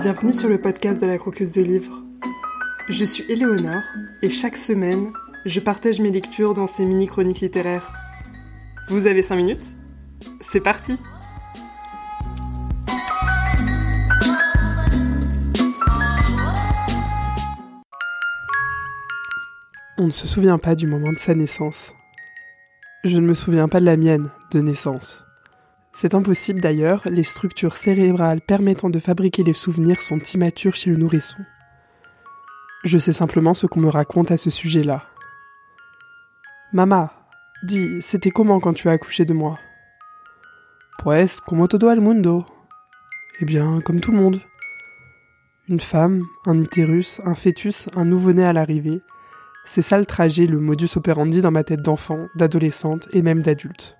Bienvenue sur le podcast de la croqueuse de livres. Je suis Éléonore et chaque semaine, je partage mes lectures dans ces mini-chroniques littéraires. Vous avez 5 minutes? C'est parti On ne se souvient pas du moment de sa naissance. Je ne me souviens pas de la mienne de naissance. C'est impossible d'ailleurs, les structures cérébrales permettant de fabriquer les souvenirs sont immatures chez le nourrisson. Je sais simplement ce qu'on me raconte à ce sujet-là. Mama, dis, c'était comment quand tu as accouché de moi? Pues como todo el mundo. Eh bien, comme tout le monde. Une femme, un utérus, un fœtus, un nouveau-né à l'arrivée. C'est ça le trajet, le modus operandi dans ma tête d'enfant, d'adolescente et même d'adulte.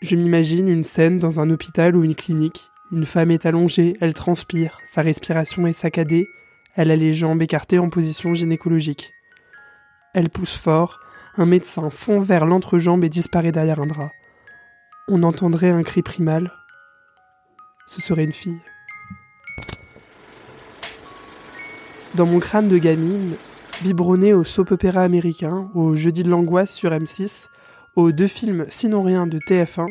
Je m'imagine une scène dans un hôpital ou une clinique. Une femme est allongée, elle transpire, sa respiration est saccadée, elle a les jambes écartées en position gynécologique. Elle pousse fort, un médecin fond vers l'entrejambe et disparaît derrière un drap. On entendrait un cri primal. Ce serait une fille. Dans mon crâne de gamine, biberonné au soap opéra américain, au jeudi de l'angoisse sur M6, aux deux films Sinon rien de TF1,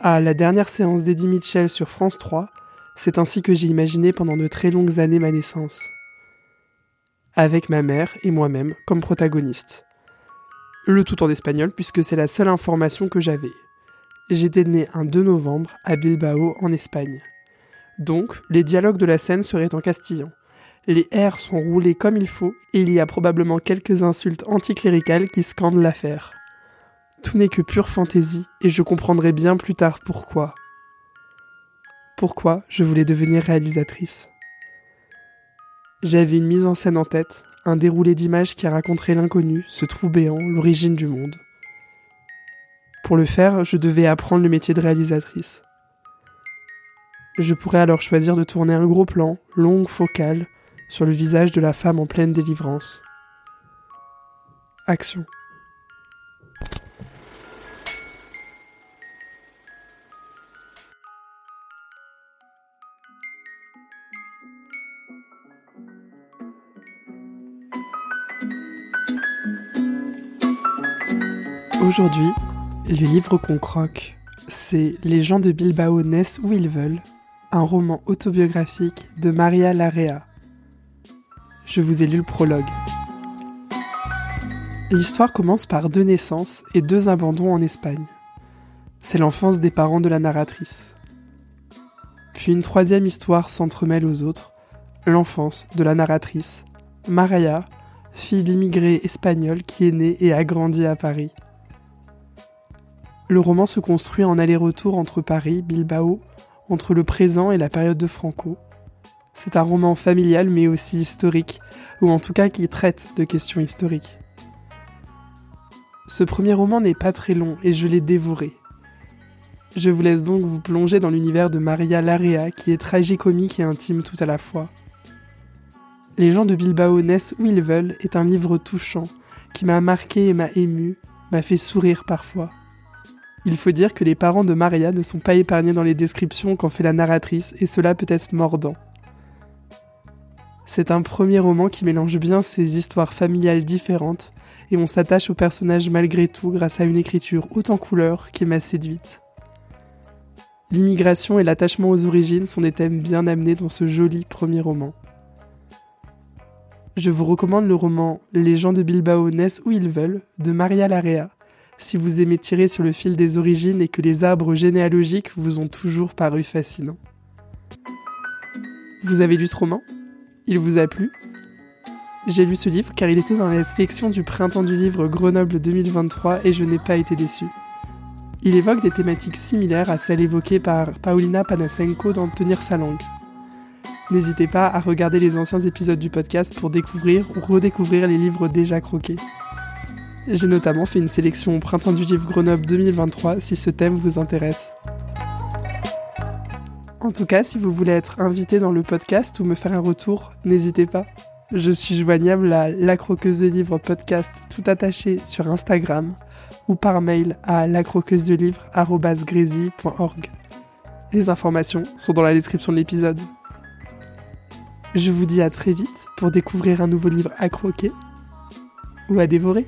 à la dernière séance d'Eddie Mitchell sur France 3, c'est ainsi que j'ai imaginé pendant de très longues années ma naissance. Avec ma mère et moi-même comme protagonistes. Le tout en espagnol puisque c'est la seule information que j'avais. J'étais né un 2 novembre à Bilbao en Espagne. Donc, les dialogues de la scène seraient en castillan. Les R sont roulés comme il faut et il y a probablement quelques insultes anticléricales qui scandent l'affaire. Tout n'est que pure fantaisie, et je comprendrai bien plus tard pourquoi. Pourquoi je voulais devenir réalisatrice. J'avais une mise en scène en tête, un déroulé d'images qui raconterait l'inconnu, ce trou béant, l'origine du monde. Pour le faire, je devais apprendre le métier de réalisatrice. Je pourrais alors choisir de tourner un gros plan, longue focale, sur le visage de la femme en pleine délivrance. Action. Aujourd'hui, le livre qu'on croque, c'est Les gens de Bilbao naissent où ils veulent, un roman autobiographique de Maria Larrea. Je vous ai lu le prologue. L'histoire commence par deux naissances et deux abandons en Espagne. C'est l'enfance des parents de la narratrice. Puis une troisième histoire s'entremêle aux autres, l'enfance de la narratrice, Maria, fille d'immigrés espagnols qui est née et a grandi à Paris. Le roman se construit en aller-retour entre Paris, Bilbao, entre le présent et la période de Franco. C'est un roman familial mais aussi historique, ou en tout cas qui traite de questions historiques. Ce premier roman n'est pas très long et je l'ai dévoré. Je vous laisse donc vous plonger dans l'univers de Maria Larrea qui est tragicomique et intime tout à la fois. Les gens de Bilbao naissent où ils veulent est un livre touchant qui m'a marqué et m'a ému, m'a fait sourire parfois. Il faut dire que les parents de Maria ne sont pas épargnés dans les descriptions qu'en fait la narratrice, et cela peut être mordant. C'est un premier roman qui mélange bien ces histoires familiales différentes, et on s'attache au personnage malgré tout grâce à une écriture haute en couleurs qui m'a séduite. L'immigration et l'attachement aux origines sont des thèmes bien amenés dans ce joli premier roman. Je vous recommande le roman Les gens de Bilbao naissent où ils veulent de Maria Larrea, si vous aimez tirer sur le fil des origines et que les arbres généalogiques vous ont toujours paru fascinants. Vous avez lu ce roman? Il vous a plu? J'ai lu ce livre car il était dans la sélection du printemps du livre Grenoble 2023 et je n'ai pas été déçu. Il évoque des thématiques similaires à celles évoquées par Paulina Panasenko dans Tenir sa langue. N'hésitez pas à regarder les anciens épisodes du podcast pour découvrir ou redécouvrir les livres déjà croqués. J'ai notamment fait une sélection au printemps du livre Grenoble 2023 si ce thème vous intéresse. En tout cas, si vous voulez être invité dans le podcast ou me faire un retour, n'hésitez pas. Je suis joignable à la croqueuse de livres podcast tout attaché sur Instagram ou par mail à lacroqueuse de Les informations sont dans la description de l'épisode. Je vous dis à très vite pour découvrir un nouveau livre à croquer ou à dévorer.